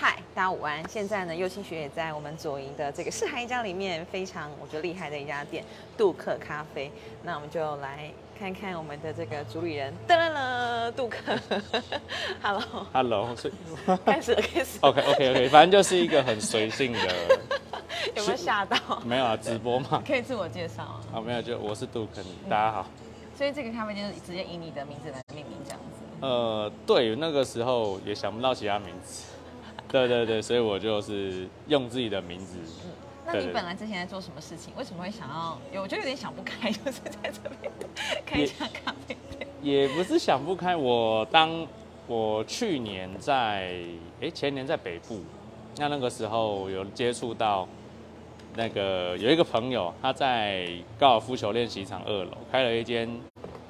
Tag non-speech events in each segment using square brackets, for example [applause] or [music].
嗨，大家午安！现在呢，右青学也在我们左营的这个世海一家里面，非常我觉得厉害的一家店——杜克咖啡。那我们就来看看我们的这个主理人，噔噔噔，杜克。[laughs] Hello，Hello，所以 [laughs] 开始了，开始了。[laughs] OK OK OK，反正就是一个很随性的，有没有吓到？没有啊，直播嘛，可以自我介绍啊。啊没有，就我是杜克，大家好。所以这个咖啡店就直接以你的名字来命名，这样子。呃，对，那个时候也想不到其他名字，对对对，所以我就是用自己的名字。嗯那你本来之前在做什么事情？为什么会想要？有我就有点想不开，就是在这边开一家咖啡店。也不是想不开，我当我去年在哎前年在北部，那那个时候有接触到那个有一个朋友，他在高尔夫球练习场二楼开了一间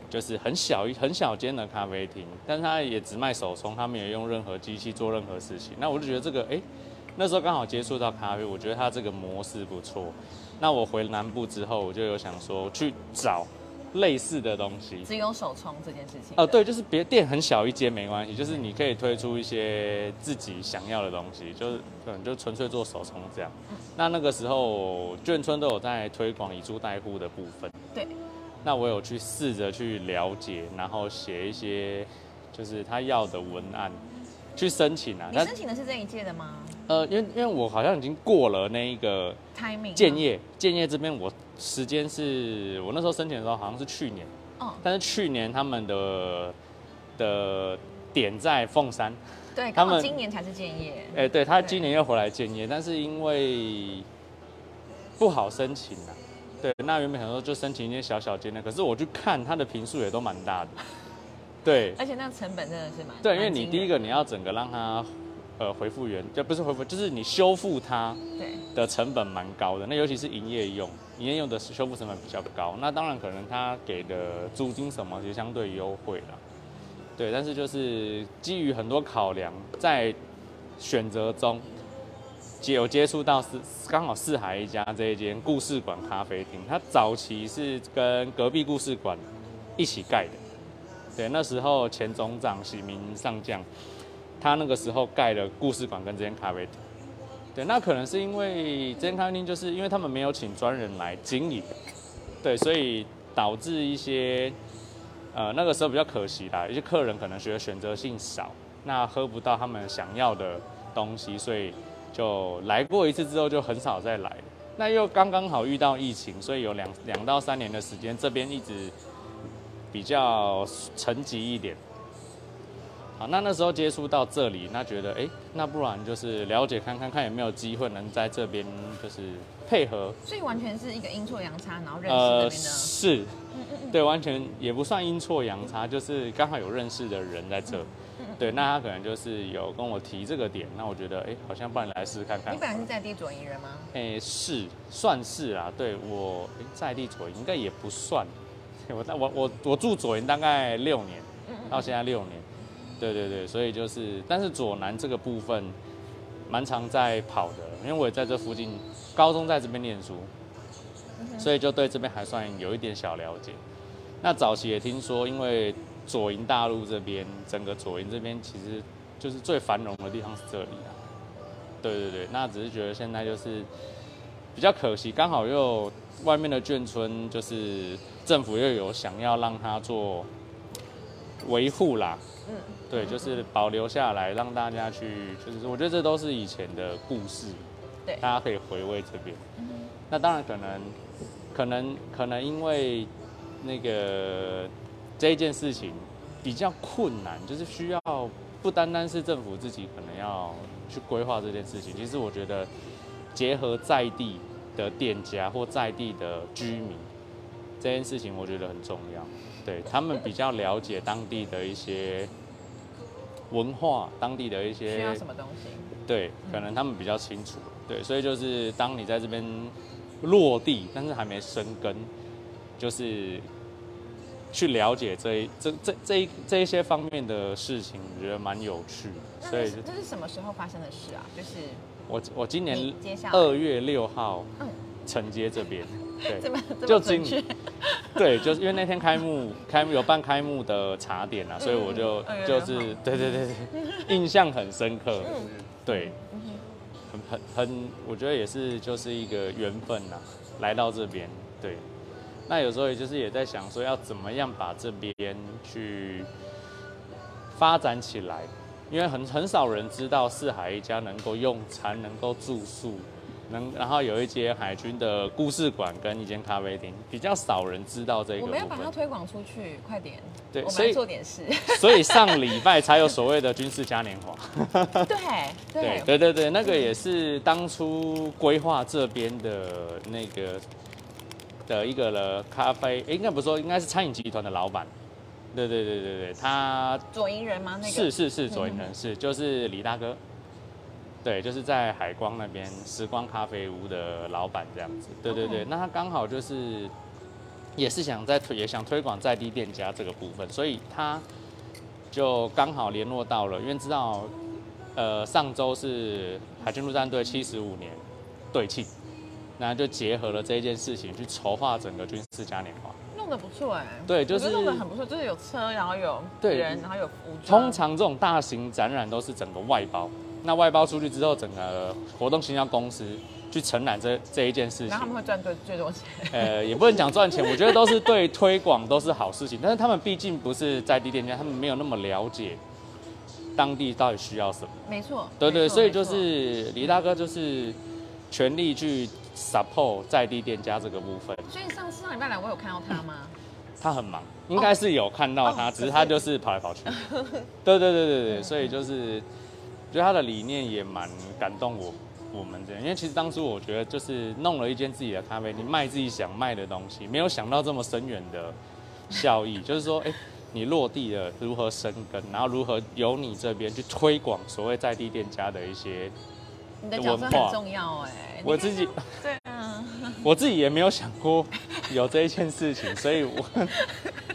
就是很小一很小间的咖啡厅，但是他也只卖手冲，他没有用任何机器做任何事情。那我就觉得这个哎，那时候刚好接触到咖啡，我觉得他这个模式不错。那我回南部之后，我就有想说去找类似的东西。只有手冲这件事情。哦，对，就是别店很小一间没关系，就是你可以推出一些自己想要的东西，就是可能就纯粹做手冲这样。那那个时候眷村都有在推广以租代户的部分，对，那我有去试着去了解，然后写一些就是他要的文案去申请啊。你申请的是这一届的吗呃，因为因为我好像已经过了那一个？timing 建。业，建业这边我时间是我那时候申请的时候好像是去年。嗯，但是去年他们的的点在凤山，对，他们今年才是建业。哎、对他今年又回来建业，但是因为不好申请啊，对，那原本想说就申请一些小小间的，可是我去看它的平数也都蛮大的，对而且那个成本真的是蛮对，因为你第一个你要整个让它呃恢复原，就不是恢复，就是你修复它对。的成本蛮高的，那尤其是营业用，营业用的修复成本比较高，那当然可能他给的租金什么其实相对优惠了，对，但是就是基于很多考量，在选择中，接有接触到是刚好四海一家这一间故事馆咖啡厅，它早期是跟隔壁故事馆一起盖的，对，那时候前总长喜明上将，他那个时候盖了故事馆跟这间咖啡厅。对，那可能是因为这间咖啡厅，就是因为他们没有请专人来经营，对，所以导致一些呃那个时候比较可惜啦，一些客人可能觉得选择性少，那喝不到他们想要的东西，所以就来过一次之后就很少再来了。那又刚刚好遇到疫情，所以有两两到三年的时间，这边一直比较沉寂一点。好，那那时候接触到这里，那觉得哎、诶那不然就是了解看看看有没有机会能在这边就是配合，所以完全是一个阴错阳差，然后认识的。是，嗯嗯嗯。对，完全也不算阴错阳差，就是刚好有认识的人在这，嗯对，那他可能就是有跟我提这个点，那我觉得哎、诶好像不然来试试看看你。本来是在地左营人吗？哎、是算是啊，对我、诶在地左营应该也不算，[laughs] 我我我我住左营大概六年，到现在六年，对对对，所以就是，但是左南这个部分蛮常在跑的，因为我也在这附近，高中在这边念书，所以就对这边还算有一点小了解。那早期也听说，因为左营大陆这边，整个左营这边其实就是最繁荣的地方是这里啊。对对对，那只是觉得现在就是比较可惜，刚好又外面的眷村就是政府又有想要让它做维护啦，嗯，对，就是保留下来，让大家去，就是我觉得这都是以前的故事，对大家可以回味这边。嗯那当然可能，可能可能因为那个这一件事情比较困难，就是需要不单单是政府自己可能要去规划这件事情，其实我觉得结合在地的店家或在地的居民这件事情，我觉得很重要。对他们比较了解当地的一些文化，当地的一些需要什么东西？对，可能他们比较清楚。对，所以就是当你在这边落地，但是还没生根，就是去了解这一这这这一这一些方面的事情，我觉得蛮有趣的。那所以这是什么时候发生的事啊？就是我我今年二月六号嗯。承接这边，[laughs] 对，就今 [laughs] 对，就是因为那天开幕，开幕有办开幕的茶点啊，所以我就嗯就是嗯对对对对，印象很深刻，嗯。对，很很很，我觉得也是就是一个缘分呐，来到这边，对，那有时候也就是也在想说要怎么样把这边去发展起来，因为很很少人知道四海一家能够用餐，能够住宿。能，然后有一间海军的故事馆跟一间咖啡厅，比较少人知道这个我们要把它。推广出去，快点！对，我们做点事。所以上礼拜才有所谓的军事嘉年华。对 [laughs] 对对，对对对，那个也是当初规划这边的那个的一个了咖啡，诶应该不是说，应该是餐饮集团的老板。对对对对对，他左营人吗？那个是是是左营人是，就是李大哥。对，就是在海光那边时光咖啡屋的老板这样子。对对对，哦那他刚好就是也是想在推，也想推广在地店家这个部分，所以他就刚好联络到了，因为知道呃上周是海军陆战队七十五年对庆，那就结合了这一件事情去筹划整个军事嘉年华。弄得不错哎。对就是弄得很不错，就是有车，然后有对人，然后有服装。通常这种大型展览都是整个外包，那外包出去之后，整个活动行销公司去承揽这这一件事情然后他，们会赚最最多钱。呃，也不能讲赚钱，我觉得都是对推广都是好事情，但是他们毕竟不是在地店家，他们没有那么了解当地到底需要什么。没错。对对，所以就是李大哥就是全力去 support 在地店家这个部分。所以上次上礼拜来，我有看到他吗？[laughs] 他很忙，应该是有看到他，哦只是他就是跑来跑去。[laughs] 对对对对对，所以就是觉得他的理念也蛮感动我我们这样，因为其实当初我觉得就是弄了一间自己的咖啡你，卖自己想卖的东西，没有想到这么深远的效益，[laughs] 就是说，哎、你落地了如何生根，然后如何由你这边去推广所谓在地店家的一些，你的角色很重要哎。我自己对啊，[laughs] 我自己也没有想过有这一件事情，所以我 [laughs]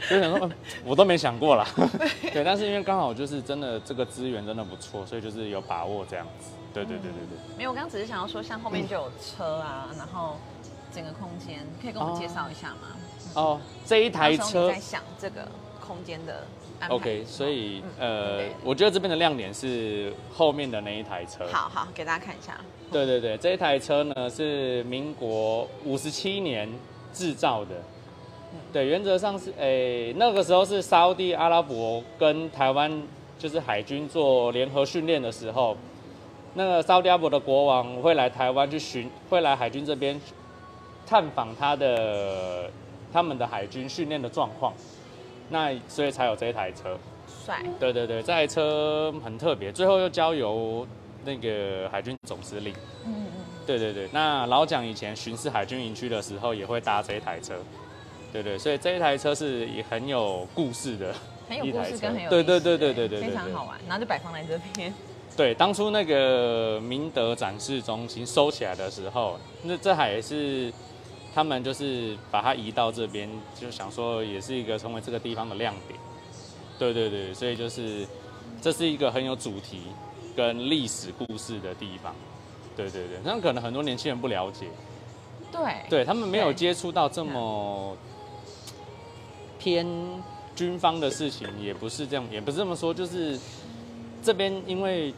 就想说，嗯我都没想过啦。[laughs] 对，但是因为刚好就是真的这个资源真的不错，所以就是有把握这样子。对对对对对。没有，我刚刚只是想要说，像后面就有车啊，然后整个空间，可以跟我们介绍一下吗？哦，这一台车在想这个空间的安排。，OK，所以嗯呃，我觉得这边的亮点是后面的那一台车。好好给大家看一下。对对对，这一台车呢是民国五十七年制造的。对，原则上是诶、那个时候是沙烏地阿拉伯跟台湾就是海军做联合训练的时候，那个沙烏地阿拉伯的国王会来台湾去巡，会来海军这边探访他的他们的海军训练的状况，那所以才有这一台车。帅，对对对，这台车很特别，最后又交由那个海军总司令。嗯嗯对对对，那老蒋以前巡视海军营区的时候，也会搭这一台车。对对，所以这一台车是也很有故事的。很有故事跟很有对对对对对非常好玩，然后就摆放在这边。对，当初那个明德展示中心收起来的时候，那这还是他们就是把它移到这边，就想说也是一个成为这个地方的亮点。对对对，所以就是这是一个很有主题跟历史故事的地方。对对对，那可能很多年轻人不了解，对对他们没有接触到这么偏军方的事情，也不是这样，也不是这么说，就是这边因为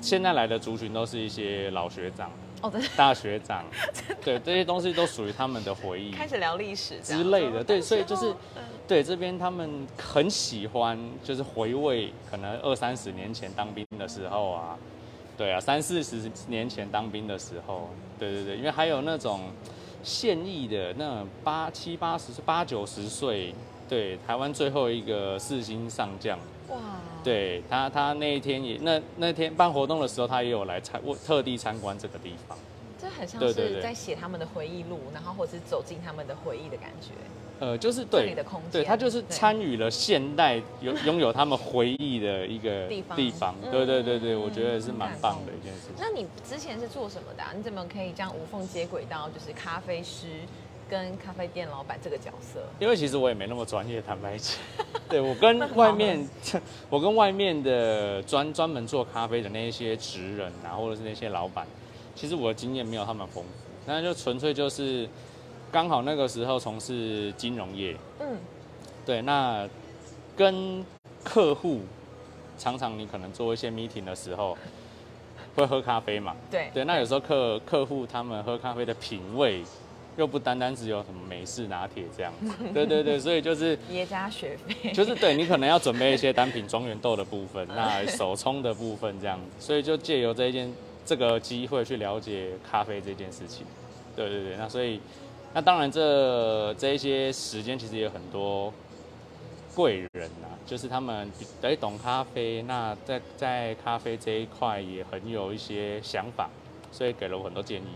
现在来的族群都是一些老学长、哦，对。大学长，[laughs] 对这些东西都属于他们的回忆开始聊历史之类的，对，所以就是对这边他们很喜欢，就是回味可能二三十年前当兵的时候啊，对啊，三四十年前当兵的时候，对对对，因为还有那种现役的那八七八十岁、八九十岁，对，台湾最后一个四星上将，哇，对他他那一天也那那天办活动的时候，他也有来参，我特地参观这个地方。这很像是在写他们的回忆录，然后或者是走进他们的回忆的感觉。呃，就是对的空间对他就是对参与了现代有 [laughs] 拥有他们回忆的一个地方嗯对对对对，我觉得是蛮棒的一件事情。那你之前是做什么的、啊？你怎么可以这样无缝接轨到就是咖啡师跟咖啡店老板这个角色？因为其实我也没那么专业，坦白讲，[laughs] 对我跟外面，我跟外面的专专门做咖啡的那一些职人啊，或者是那些老板，其实我的经验没有他们丰富，那就纯粹就是刚好那个时候从事金融业，嗯，对，那跟客户常常你可能做一些 meeting 的时候，会喝咖啡嘛？对对，那有时候客客户他们喝咖啡的品味，又不单单只有什么美式拿铁这样子。对对对，所以就是 [laughs] 叠加学费，就是对你可能要准备一些单品庄园豆的部分，那手冲的部分这样子，所以就借由这一件这个机会去了解咖啡这件事情。对对对，那所以那当然这这一些时间其实也有很多贵人呐、就是他们比得懂咖啡，那在在咖啡这一块也很有一些想法，所以给了我很多建议。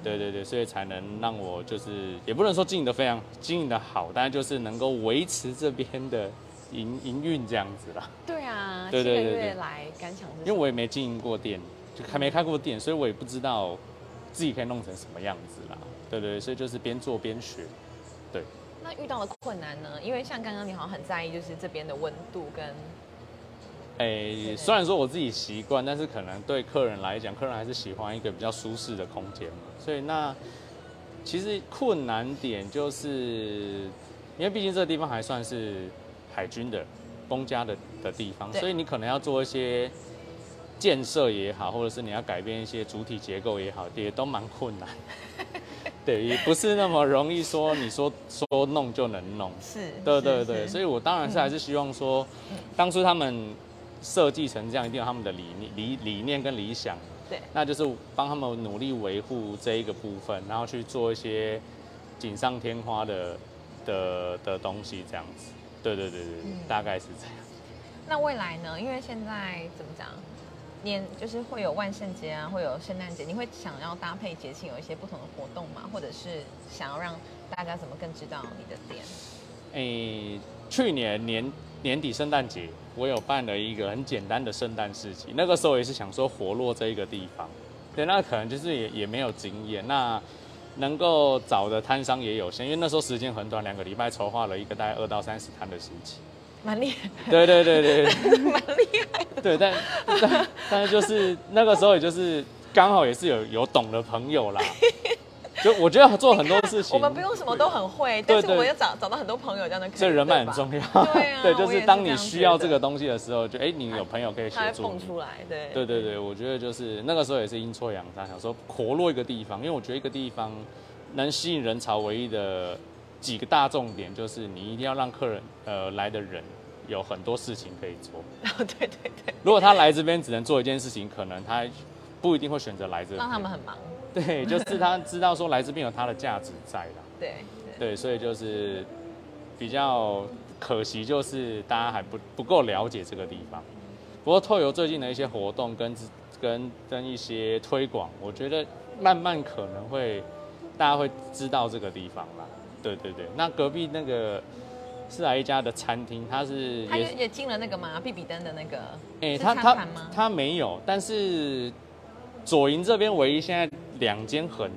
嗯，对对对，所以才能让我就是也不能说经营的非常经营的好，但是就是能够维持这边的营营运这样子啦。对啊，对对对来感想是因为我也没经营过店，就还没开过店，所以我也不知道自己可以弄成什么样子啦。对对对，所以就是边做边学。对那遇到的困难呢？因为像刚刚你好像很在意，就是这边的温度跟诶、虽然说我自己习惯，但是可能对客人来讲，客人还是喜欢一个比较舒适的空间嘛。所以那其实困难点就是，因为毕竟这个地方还算是海军的公家的的地方，所以你可能要做一些建设也好，或者是你要改变一些主体结构也好，也都蛮困难。[laughs] 对，也不是那么容易说你说说弄就能弄。是，对对对，所以我当然是还是希望说，当初他们设计成这样，一定有他们的理念、理理念跟理想，对那就是帮他们努力维护这一个部分，然后去做一些锦上添花的的的东西，这样子。对对对对，嗯大概是这样。那未来呢？因为现在怎么讲，年就是会有万圣节啊，会有圣诞节，你会想要搭配节庆有一些不同的活动吗？或者是想要让大家怎么更知道你的店？诶、去年年年底圣诞节，我有办了一个很简单的圣诞市集，那个时候也是想说活络这一个地方，对，那可能就是也也没有经验，那能够找的摊商也有限，因为那时候时间很短，两个礼拜筹划了一个大概二到三十摊的市集。蛮厉害，对对对对对 [laughs] 蛮厉害的。对，但但但是就是那个时候也就是刚好也是有有懂的朋友啦，就我觉得做很多事情，我们不用什么都很会，但是我们要找找到很多朋友，这样的可以。所以人脉很重要。对啊对，就是当你需要这个东西的时候，就哎、你有朋友可以协它会助你。蹦出来，对。对对对，我觉得就是那个时候也是阴错阳差，想说活络一个地方，因为我觉得一个地方能吸引人潮唯一的几个大重点，就是你一定要让客人呃来的人有很多事情可以做。[laughs] 对对对，如果他来这边只能做一件事情，可能他不一定会选择来这边。让他们很忙。[laughs] 对，就是他知道说来这边有他的价值在啦。对对。所以就是比较可惜，就是大家还不不够了解这个地方。不过透由最近的一些活动跟跟跟一些推广，我觉得慢慢可能会大家会知道这个地方啦。对对对，那隔壁那个是来一家的餐厅，它是也他也也进了那个吗？比比登的那个，哎、是他他他没有，但是左营这边唯一现在两间很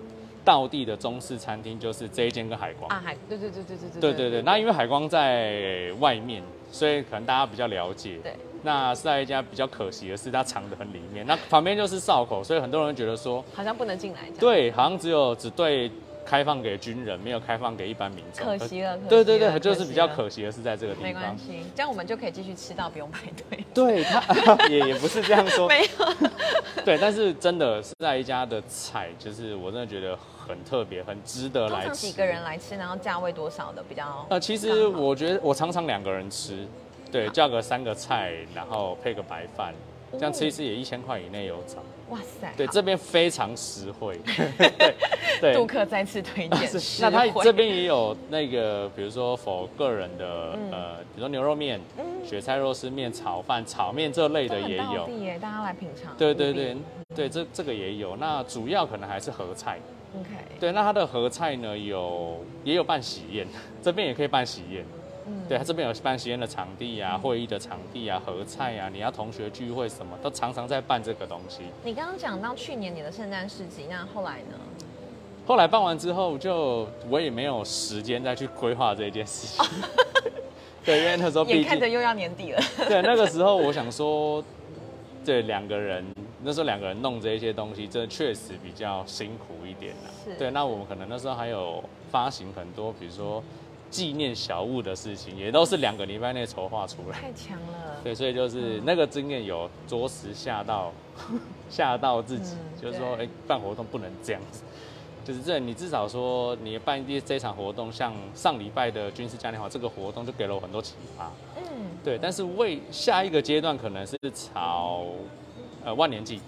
道地的中式餐厅，就是这一间跟海光。啊，海，对对对对对对对对对，那因为海光在外面，所以可能大家比较了解。对，那是在一家比较可惜的是，它藏得很里面，那旁边就是哨口，所以很多人觉得说，好像不能进来。对，好像只有只对开放给军人，没有开放给一般民众。可惜了，对对对，就是比较可惜的是在这个地方没关。系，这样我们就可以继续吃到不用排队。对他 [laughs] 也也不是这样说，没有，对，但是真的是在一家的菜，就是我真的觉得很特别，很值得来吃。几个人来吃，然后价位多少的比较？呃，其实我觉得我常常两个人吃，对，叫个三个菜，然后配个白饭，这样吃一次也一千块以内有找。哇塞，对，好这边非常实惠。[laughs] 对对杜克再次推荐那他惠这边也有那个，比如说否个人的，嗯呃，比如说牛肉面、嗯雪菜肉丝面、炒饭、炒面这类的也有。地耶，大家来品尝。对对对对，这这个也有。那主要可能还是合菜。，OK，对，那它的合菜呢有也有办喜宴，[laughs] 这边也可以办喜宴。嗯对，他这边有办喜宴的场地啊，会议的场地啊，合菜啊，你要同学聚会什么，都常常在办这个东西。你刚刚讲到去年你的圣诞市集，那后来呢？后来办完之后就，我也没有时间再去规划这件事情。[laughs] 对，因为那时候眼看着又要年底了，对那个时候我想说，对两个人那时候两个人弄这一些东西，真的确实比较辛苦一点啦。是对，那我们可能那时候还有发行很多，比如说纪念小物的事情，也都是两个礼拜内筹划出来。太强了。对，所以就是那个经验有着实吓到 [laughs] 吓到自己，嗯就是说，哎、对办活动不能这样子。就是这，你至少说你办这这场活动，像上礼拜的军事嘉年华这个活动，就给了我很多启发。嗯，对，但是为下一个阶段可能是朝呃万年祭，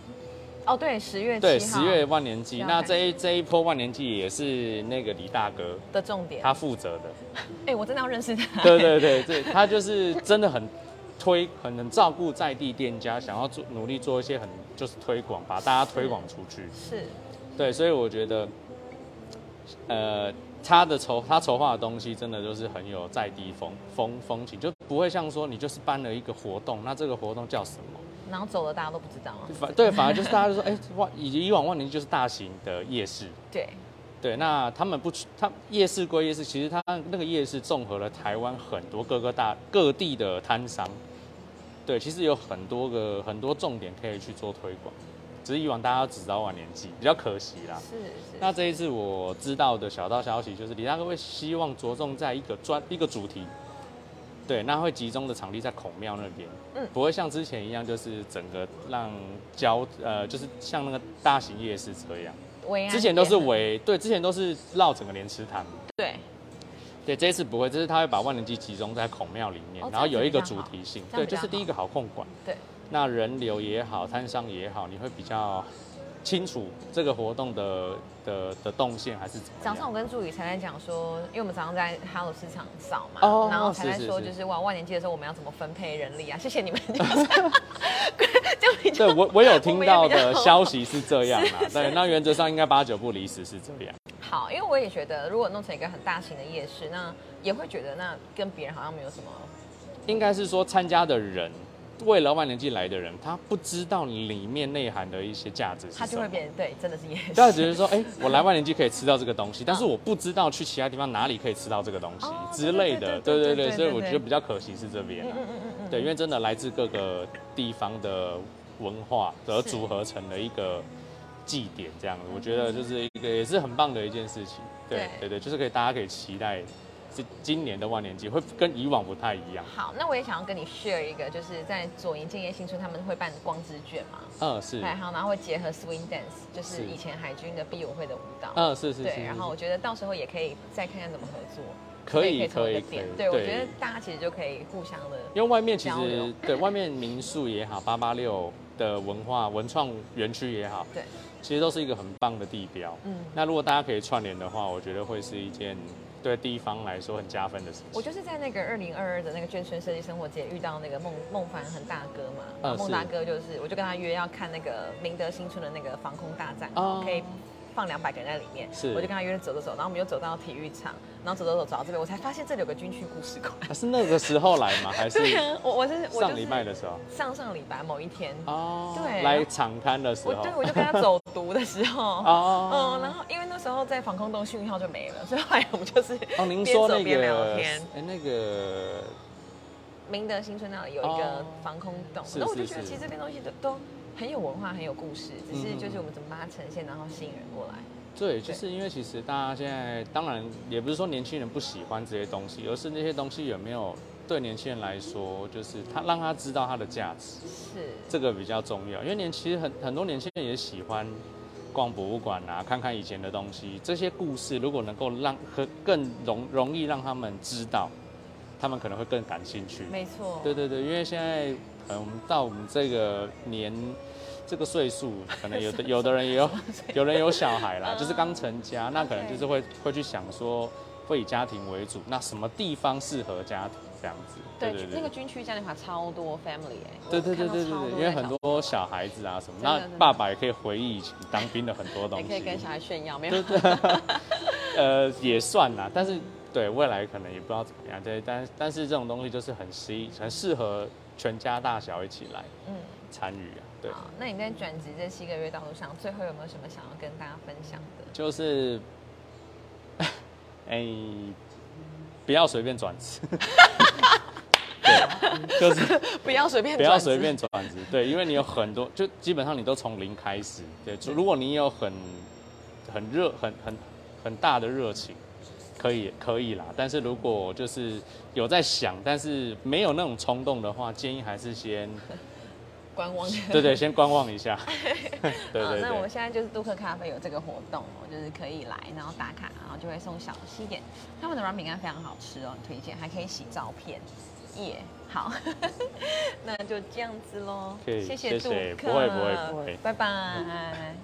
哦对，十月对，十月万年祭。那这一这一波万年祭也是那个李大哥的重点。他负责的。[laughs] 哎，我真的要认识他。对对对对，他就是真的很推，很能照顾在地店家，想要做努力做一些很就是推广，把大家推广出去。是，对，所以我觉得，呃，他的筹他筹划的东西真的就是很有在地风风风情，就不会像说你就是办了一个活动，那这个活动叫什么？然后走了大家都不知道。反对，反而就是大家就说，哎、万以以往万年就是大型的夜市。对，对，那他们不，他夜市归夜市，其实他那个夜市综合了台湾很多各个大各地的摊商，对，其实有很多个很多重点可以去做推广，只是以往大家只知道晚年祭，比较可惜啦。是是。那这一次我知道的小道消息就是，李大哥会希望着重在一个专一个主题，对，那会集中的场地在孔庙那边，嗯不会像之前一样，就是整个让交呃，就是像那个大型夜市这样。维安之前都是围，对，之前都是绕整个莲池潭。对，对，这一次不会，这次他会把万能机集中在孔庙里面，哦然后有一个主题性，对，就是第一个好控管。对，那人流也好，摊商也好，你会比较清楚这个活动的的的动线还是怎么早上。我跟助理才在讲说，因为我们早上在 Hello 市场扫嘛，哦然后才在说，就是哇万年祭的时候我们要怎么分配人力啊？谢谢你们，[laughs] 对我我有听到的消息是这样啦，是是对，那原则上应该八九不离十是这样。好，因为我也觉得，如果弄成一个很大型的夜市，那也会觉得那跟别人好像没有什么。应该是说参加的人，为了万年祭来的人，他不知道里面内涵的一些价值是什么，它就会变对，真的是夜市。大家只是说，哎、我来万年祭可以吃到这个东西，但是我不知道去其他地方哪里可以吃到这个东西哦之类的，对对对所以我觉得比较可惜是这边啊，嗯嗯嗯嗯，对，因为真的来自各个地方的文化而是组合成了一个祭典，这样子，我觉得就是一个也是很棒的一件事情，对对。对对，就是可以大家可以期待，是今年的万年祭会跟以往不太一样，好，那我也想要跟你 share 一个，就是在左营建业新村他们会办光之卷嘛，嗯，是，对，好，然后会结合 swing dance，就是是以前海军的毕舞会的舞蹈。嗯，是是是对，然后我觉得到时候也可以再看看怎么合作，可以可以可以。对，我对觉得大家其实就可以互相的。因为外面其实对外面民宿也好，八八六的文化文创园区也好，对，其实都是一个很棒的地标。嗯，那如果大家可以串联的话，我觉得会是一件对地方来说很加分的事情我。就是在那个二零二二的那个眷村设计生活节遇到那个孟孟凡恒大哥嘛，孟大哥就是，我就跟他约要看那个明德新村的那个防空大战，哦可以放两百个人在里面，是我就跟他约走走走，然后我们又走到体育场，然后走走走走到这边，我才发现这里有个军区故事馆。啊是那个时候来吗？还是 [laughs] 对啊，我我是上礼拜的时候？上上礼拜某一天，哦，对来长滩的时候。我对我就跟他走读的时候，[laughs] 哦嗯，然后因为那时候在防空洞讯号就没了，所以后来我们就是哦，您边说那走边聊个天。哎那个明德新村那里有一个哦防空洞，是那我就觉得其实这边东西都都很有文化，很有故事，只是嗯就是我们怎么把它呈现，然后吸引人过来。对，就是因为其实大家现在当然也不是说年轻人不喜欢这些东西，而是那些东西有没有对年轻人来说，就是他让他知道它的价值。是，这个比较重要，因为年其实很很多年轻人也喜欢逛博物馆啊，看看以前的东西，这些故事如果能够让和更容容易让他们知道，他们可能会更感兴趣。没错。对对对，因为现在嗯我们到我们这个年这个岁数，可能有的 [laughs] 有的人也有有人有小孩啦，就是刚成家，那可能就是会会去想说，会以家庭为主，那什么地方适合家庭这样子？对，那个军区嘉年华超多 family 哎、对对对对对对，因为很多小孩子啊什么，那爸爸也可以回忆以前当兵的很多东也可以跟，小孩炫耀，没有。对对，[laughs] 呃也算啦，但是对未来可能也不知道怎么样，对，但但是这种东西就是很适很适合全家大小一起来嗯。参与啊，对，好，那你在转职这七个月道路上，最后有没有什么想要跟大家分享的？就是，[laughs] 哎、不要随便转职，[laughs] 对，就是 [laughs] 不要随便，不要随便。转职，对，因为你有很多，就基本上你都从零开始，对，就如果你有很很热、很很很大的热情，可以可以啦。但是如果就是有在想，但是没有那种冲动的话，建议还是先观望。对对，先观望一下。[laughs] 对好，对那我们对，现在就是杜克咖啡有这个活动哦，就是可以来，然后打卡，然后就会送小西点。他们的软饼干非常好吃哦，很推荐，还可以洗照片。耶、好，[laughs] 那就这样子喽。谢谢杜克，不会不会不会拜拜。